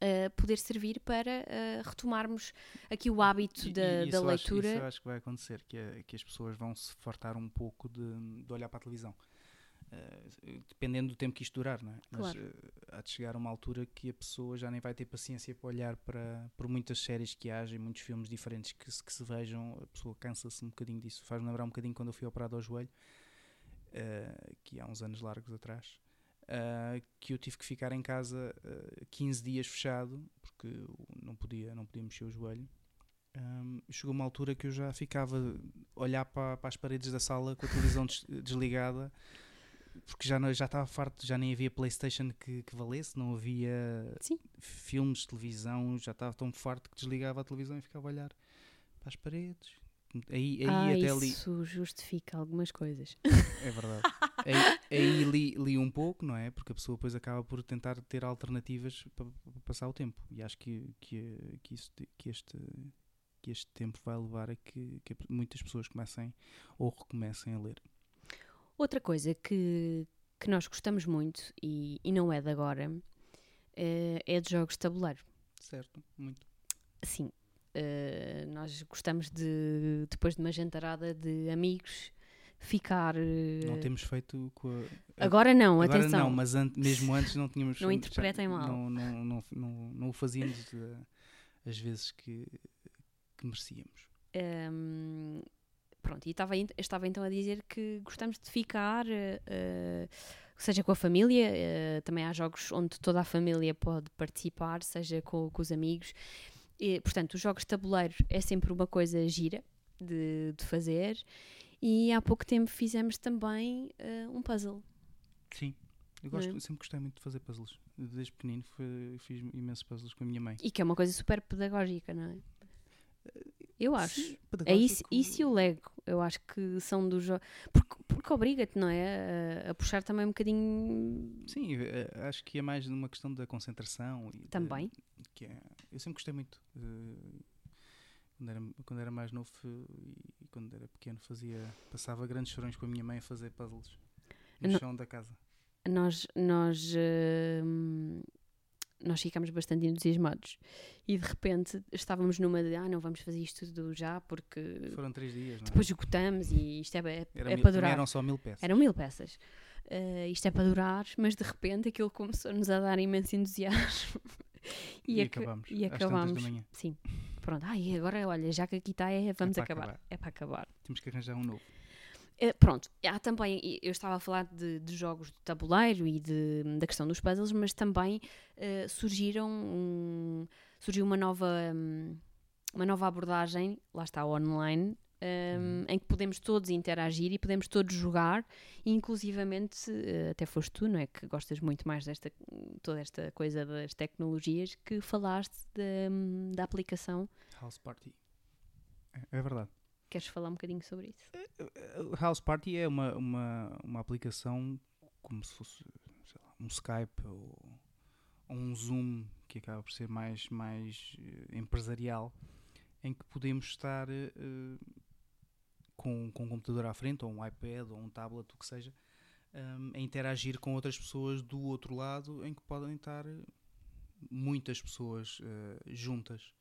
uh, poder servir para uh, retomarmos aqui o hábito E- da, e da isso eu acho- leitura. isso eu acho que vai acontecer, que, é- que as pessoas vão se fartar um pouco de, de olhar para a televisão. Dependendo do tempo que isto durar, não é? Claro. Há de chegar uma altura que a pessoa já nem vai ter paciência para olhar para por muitas séries que haja e muitos filmes diferentes que que se vejam, a pessoa cansa-se um bocadinho disso. Faz-me lembrar um bocadinho quando eu fui operado ao joelho, eh, que há uns anos largos atrás, eh, que eu tive que ficar em casa eh, 15 dias fechado, porque não podia, não podia mexer o joelho. Um, chegou uma altura que eu já ficava a olhar para, para as paredes da sala com a televisão des- desligada porque já, não, já estava farto, já nem havia Playstation que, que valesse, não havia Sim. filmes, televisão, já estava tão farto que desligava a televisão e ficava a olhar para as paredes. Aí, aí ah, até li, isso justifica algumas coisas. [LAUGHS] é verdade. aí aí li, li um pouco, não é? Porque a pessoa depois acaba por tentar ter alternativas para, para passar o tempo. E acho que, que, que, isso, que, este, que este tempo vai levar a que, que muitas pessoas comecem ou recomecem a ler. Outra coisa que, que nós gostamos muito, e, e não é de agora, eh, é de jogos de tabuleiro. Certo? Muito. Sim, eh, nós gostamos de, depois de uma jantarada de amigos, ficar. eh, Não temos feito com a, Agora não, Agora atenção. não, mas an- mesmo antes não tínhamos. [LAUGHS] Não interpretem mal. Não, não, não, não, não o fazíamos as vezes que, que merecíamos. Hum, pronto, e estava, estava então a dizer que gostamos de ficar, eh, seja com a família, eh, também há jogos onde toda a família pode participar, seja com, com os amigos. E, portanto, os jogos de tabuleiro é sempre uma coisa gira de, de fazer. E há pouco tempo fizemos também eh, um puzzle. Sim. Eu é? gosto, eu sempre gostei muito de fazer puzzles. Desde pequenino foi- fiz imensos puzzles com a minha mãe. E que é uma coisa super pedagógica, não é? Eu acho. Sim, É isso, e o Lego, eu acho que são dos jogos. Porque, porque obriga-te, não é? A, a puxar também um bocadinho. Sim, eh, acho que é mais numa questão da concentração. E Também. que é, eu sempre gostei muito. eh, quando, era, quando era mais novo eh, e quando era pequeno fazia, passava grandes chorões com a minha mãe a fazer puzzles no Não- chão da casa. Nós, nós, hum, nós ficámos bastante entusiasmados e de repente estávamos numa de ah, não vamos fazer isto tudo já porque Foram três dias, não é? depois esgotamos e isto é, é, Era é mil- para durar. eram só mil peças. Eram mil peças. Eh, isto é para durar, mas de repente aquilo começou-nos a dar imenso entusiasmo. [LAUGHS] E E da acabámos. manhã. Sim. Pronto. Ai, agora olha, já que aqui está, é, vamos para acabar. acabar. É para acabar. Temos que arranjar um novo. Eh, pronto, há também, eu estava a falar de, de jogos de tabuleiro e de- da questão dos puzzles, mas também eh, surgiram um- surgiu uma nova, hum, uma nova abordagem, lá está, online, hum, em que podemos todos interagir e podemos todos jogar, e inclusivamente, eh, até foste tu, não é, que gostas muito mais desta, toda esta coisa das tecnologias, que falaste da, hum, da aplicação. House Party. É, é verdade. Queres falar um bocadinho sobre isso? O House Party é uma, uma, uma aplicação como se fosse lá, um Skype ou, ou um Zoom que acaba por ser mais, mais eh, empresarial em que podemos estar eh, com, com um computador à frente ou um iPad ou um tablet, o que seja, um, a interagir com outras pessoas do outro lado em que podem estar eh, muitas pessoas eh, juntas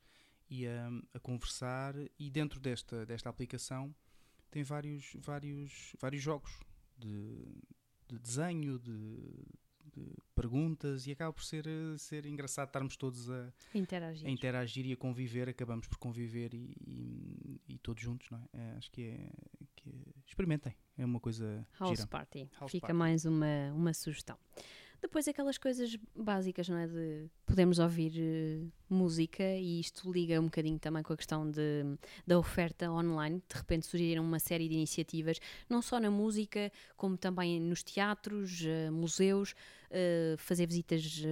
e a, a conversar. E dentro desta, desta aplicação tem vários, vários, vários jogos de, de desenho, de, de perguntas e acaba por ser, eh, ser engraçado estarmos todos a, Interagir. a interagir e a conviver, acabamos por conviver e, e- e todos juntos, não é? É, Acho que é, que experimentem. É uma coisa House gira. Party. House Fica party. mais uma, uma sugestão. Depois aquelas coisas básicas, não é? De podemos ouvir eh, música e isto liga um bocadinho também com a questão de, da oferta online. De repente surgiram uma série de iniciativas, não só na música, como também nos teatros, eh, museus, eh, fazer visitas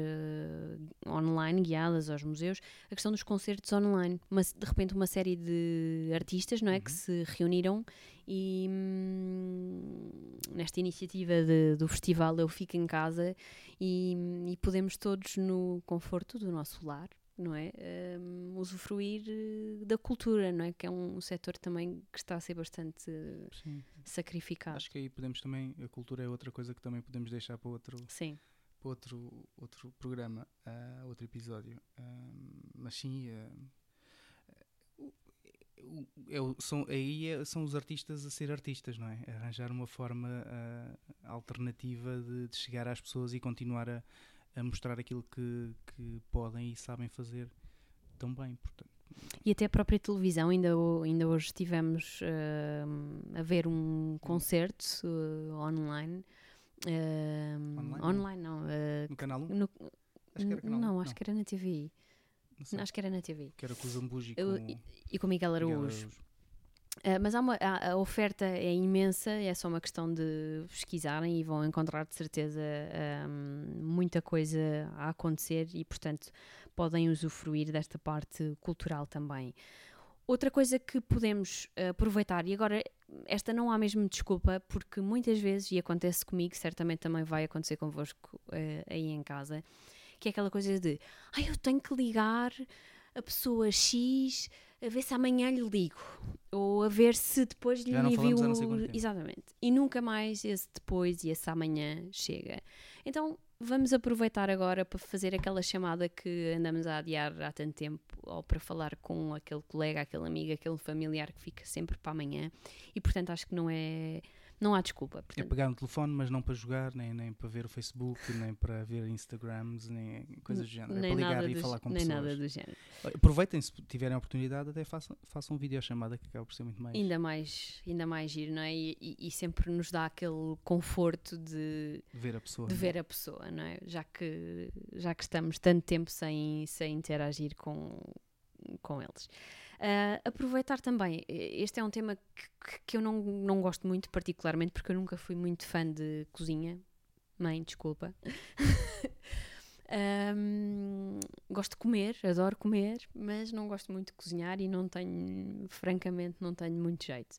online guiadas aos museus. A questão dos concertos online. Uma- de repente uma série de artistas, não é? Que Uhum. se reuniram e hum, nesta iniciativa de- do festival Eu Fico em Casa e, e podemos todos no conforto do nosso lar não é Hum, usufruir eh, da cultura não é que é um setor também que está a ser bastante Sim. sacrificado Acho que aí podemos também, a cultura é outra coisa que também podemos deixar para outro, sim outro, outro programa, ah, outro episódio. Ah, mas sim, o- é são, aí é- são os artistas a ser artistas, não é? Arranjar uma forma ah, alternativa de, de chegar às pessoas e continuar a, a mostrar aquilo que, que podem e sabem fazer tão bem. Portanto, e até a própria televisão ainda, ainda hoje estivemos hum, a ver um concerto eh, online Online, não? online não, no canal 1, no- acho que era canal 1. não, acho que era na TV não sei, acho que era na TV que era com o Zambuji e e com o Miguel o Miguel Araújo Araújo. Uh, mas há uma, há- a oferta é imensa, é só uma questão de pesquisarem e vão encontrar de certeza um, muita coisa a acontecer e, portanto, podem usufruir desta parte cultural também. Outra coisa que podemos uh, aproveitar, e agora esta não há mesmo desculpa, porque muitas vezes, e acontece comigo, certamente também vai acontecer convosco uh, aí em casa, que é aquela coisa de ai, eu tenho que ligar a pessoa X a ver se amanhã lhe ligo ou a ver se depois lhe envio exatamente. E nunca mais esse depois e esse amanhã chega. Então vamos aproveitar agora para fazer aquela chamada que andamos a adiar há tanto tempo ou para falar com aquele colega, aquele amigo, aquele familiar que fica sempre para amanhã. E portanto acho que não é não há desculpa É portanto, pegar no telefone, mas não para jogar, nem, nem para ver o Facebook, nem para ver Instagrams, nem coisas do género. É nem para ligar e do, falar com nem pessoas. nada do género Aproveitem se tiverem a oportunidade, até façam, façam um videochamada que acaba por ser muito mais. ainda mais ainda mais giro não é e, e- e sempre nos dá aquele conforto de ver a pessoa. de é? ver a pessoa, não é? Já que, já que estamos tanto tempo sem, sem interagir com, com eles. Ah, aproveitar também, este é um tema que, que- eu não, não gosto muito, particularmente, porque eu nunca fui muito fã de cozinha. Mãe, desculpa. [LAUGHS] Ahm, gosto de comer, adoro comer, mas não gosto muito de cozinhar e não tenho, francamente, não tenho muito jeito.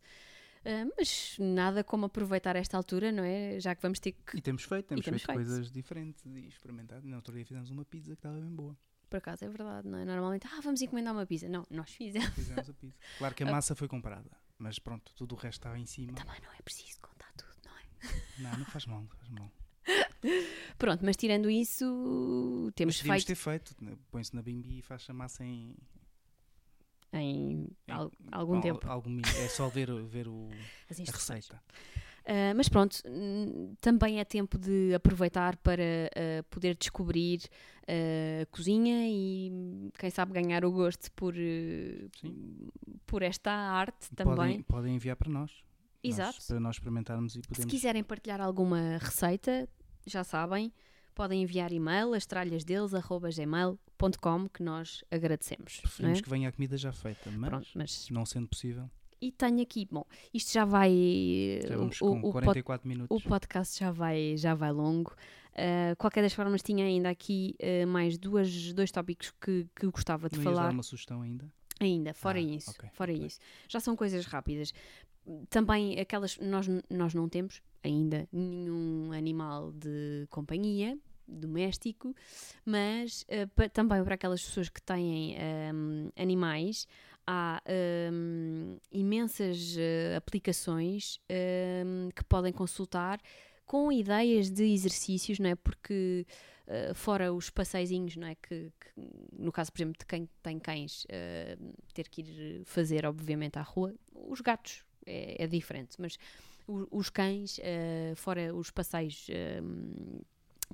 Ah, mas nada como aproveitar esta altura, não é? Já que vamos ter que E temos feito, temos, temos feito, feito. coisas diferentes e experimentado. Na outro dia fizemos uma pizza que estava bem boa. Por acaso é verdade, não é? Normalmente, ah, vamos encomendar uma pizza. Não, nós fizemos. Fizemos a pizza. Claro que a [LAUGHS] massa foi comprada, mas pronto, tudo o resto estava em cima. Também não é preciso contar tudo, não é? Não, não faz mal, não faz mal. [LAUGHS] Pronto, mas tirando isso, temos mas feito ter feito. né? Põe-se na bimbi e faz a massa em. em em- al- algum al- tempo algum é só ver, ver o, a receita. Ah, mas pronto, também é tempo de aproveitar para ah, poder descobrir ah, a cozinha e, quem sabe, ganhar o gosto por, por esta arte Podem, também. podem enviar para nós. Nós- Exato. para nós experimentarmos e Se podemos. quiserem partilhar alguma receita, já sabem, podem enviar e-mail astralhasdeles.gmail.com que nós agradecemos. não Preferimos é? que venha a comida já feita, mas Pronto, mas não sendo possível, e tenho aqui, bom, isto já vai já o- vamos o, com o pod- 44 o minutos. podcast já vai já vai longo. Uh, qualquer das formas tinha ainda aqui uh, mais duas dois tópicos que, que eu gostava de não falar dar uma sugestão ainda? ainda fora Ah, isso ok, fora ok. isso já são coisas rápidas também aquelas nós nós não temos ainda nenhum animal de companhia doméstico mas uh, pa- também para aquelas pessoas que têm um, animais há um, imensas uh, aplicações um, que podem consultar com ideias de exercícios, não é? Porque uh, fora os passeizinhos, não é? Que, que, no caso, por exemplo, de quem tem cães, uh, ter que ir fazer, obviamente, à rua, os gatos é, é diferente, mas o- os cães, uh, fora os passeios.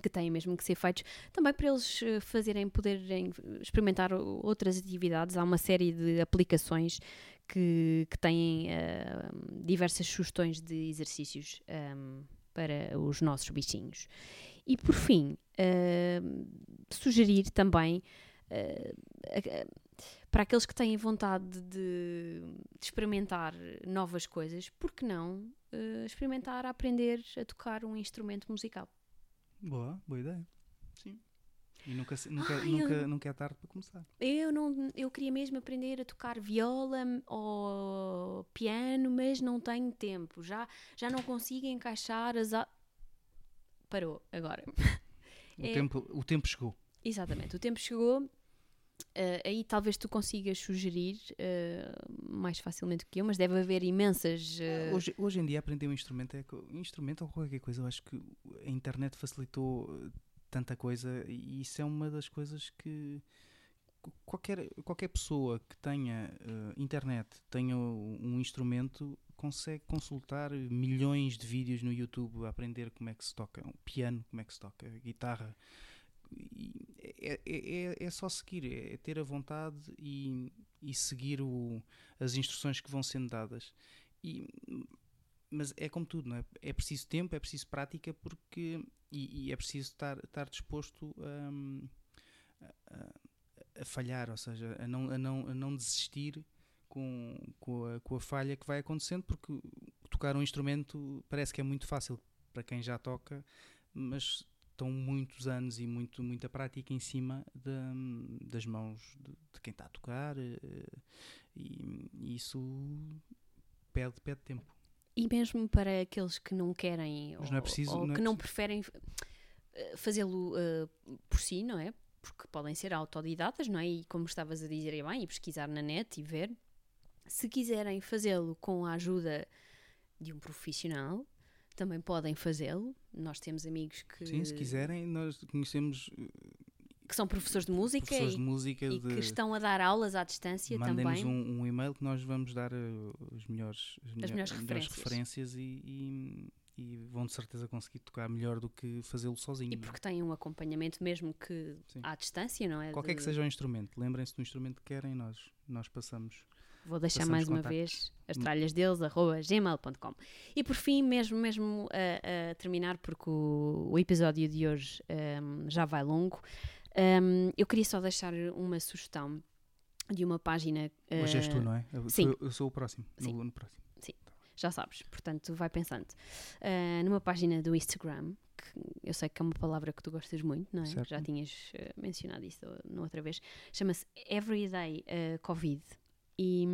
Que têm mesmo que ser feitos, também para eles uh, fazerem, poderem experimentar o- outras atividades. Há uma série de aplicações que, que têm uh, diversas sugestões de exercícios um, para os nossos bichinhos. E por fim, uh, sugerir também uh, para aqueles que têm vontade de, de experimentar novas coisas, por que não experimentar aprender a tocar um instrumento musical? Boa, boa ideia. Sim. E nunca, nunca, Ai, nunca, eu, nunca é tarde para começar. Eu, não, eu queria mesmo aprender a tocar viola ou piano, mas não tenho tempo. Já, já não consigo encaixar as. A... Parou agora. O, é, tempo, o tempo chegou. Exatamente, o tempo chegou. Uh, aí talvez tu consigas sugerir uh, mais facilmente que eu, mas deve haver imensas. Uh... Hoje, hoje em dia aprender um instrumento é um instrumento ou qualquer coisa. Eu acho que a internet facilitou tanta coisa e isso é uma das coisas que qualquer, qualquer pessoa que tenha internet, tenha um instrumento, consegue consultar milhões de vídeos no YouTube a aprender como é que se toca um piano, como é que se toca guitarra. É, é, é, é, só seguir, é ter a vontade e, e seguir o, as instruções que vão sendo dadas. E, mas é como tudo, não é? É preciso tempo, é preciso prática, porque e, e é preciso estar, estar disposto a, a, a, falhar, ou seja, a não, a não, a não desistir com, com, a, com a falha que vai acontecendo, porque tocar um instrumento parece que é muito fácil para quem já toca, mas estão muitos anos e muito, muita prática em cima de, das mãos de, de, quem está a tocar, eh, e, e isso pede, pede tempo. E mesmo para aqueles que não querem ou, não é preciso, ou não é que não preferem eh, fazê-lo uh, por si, não é? Porque podem ser autodidatas, não é? E como estavas a dizer, bem, e pesquisar na net e ver. Se quiserem fazê-lo com a ajuda de um profissional, também podem fazê-lo. Nós temos amigos que. Sim, se quiserem, nós conhecemos que são professores de música, professores e, de música e de... que estão a dar aulas à distância também. Mandem-nos um, um, e-mail que nós vamos dar uh, os melhores, as, as melhores, referências, referências e, e, e, vão de certeza conseguir tocar melhor do que fazê-lo sozinho. E porque têm um acompanhamento mesmo que Sim. à distância, não é? Qualquer de... que seja o instrumento, lembrem-se do instrumento que querem, nós, nós passamos. Vou deixar mais uma vez as tralhas deles, arroba gmail.com. E por fim, mesmo, mesmo a, a terminar, porque o, o episódio de hoje um, já vai longo, um, eu queria só deixar uma sugestão de uma página. Uh, Hoje és tu, não é? Eu, sim. Sou, eu sou o próximo. Sim. No, no próximo. Sim, já sabes, portanto, vai pensando. Uh, numa página do Instagram, que eu sei que é uma palavra que tu gostas muito, não é? Certo. Já tinhas uh, mencionado isso na outra vez. Chama-se Everyday Covid. E,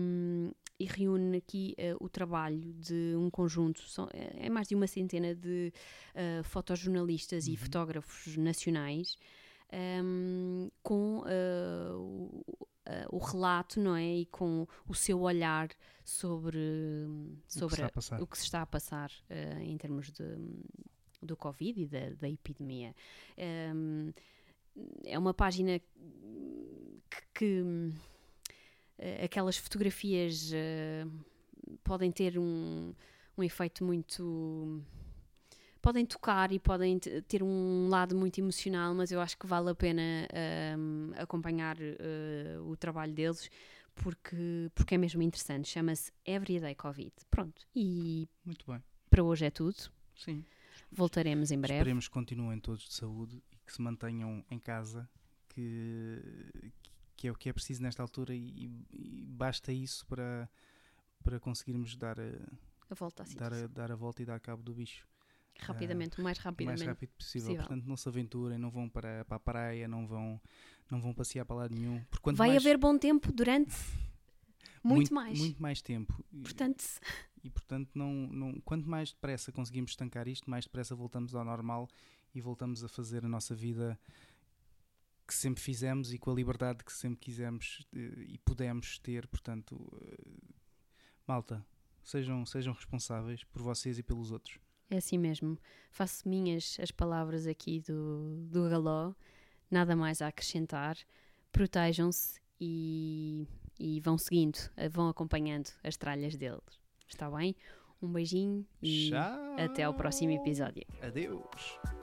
e, reúne aqui uh, o trabalho de um conjunto, são, é mais de uma centena de uh, fotojornalistas uhum. e fotógrafos nacionais um, com uh, o, o, relato, não é? E com o seu olhar sobre, sobre o, que o que se está a passar em termos de, do Covid e da, da epidemia. Um, é uma página que, que aquelas fotografias podem ter um, um efeito muito podem tocar e podem ter um lado muito emocional, mas eu acho que vale a pena um, acompanhar uh, o trabalho deles porque, porque é mesmo interessante. Chama-se Everyday Covid. Pronto. E muito bem. Para hoje é tudo. Sim. Voltaremos em breve. Esperemos que continuem todos de saúde e que se mantenham em casa, que, que é o que é preciso nesta altura e, e basta isso para, para conseguirmos dar a, a volta dar a, dar a volta e dar cabo do bicho. Rapidamente, o mais rapidamente. O mais rápido possível. possível. Portanto, não se aventurem, não vão para, para a praia, não vão, não vão passear para lado nenhum. Vai mais... haver bom tempo durante muito, muito, mais. Muito mais tempo. Portanto... E, e portanto, não, não, quanto mais depressa conseguimos estancar isto, mais depressa voltamos ao normal e voltamos a fazer a nossa vida que sempre fizemos e com a liberdade que sempre quisemos eh, e pudemos ter. Portanto, eh, malta, sejam, sejam responsáveis por vocês e pelos outros. É assim mesmo. Faço minhas as palavras aqui do, do Galó. Nada mais a acrescentar. Protejam-se e, e vão seguindo, vão acompanhando as tralhas deles. Está bem? Um beijinho e Tchau. até ao próximo episódio. Adeus.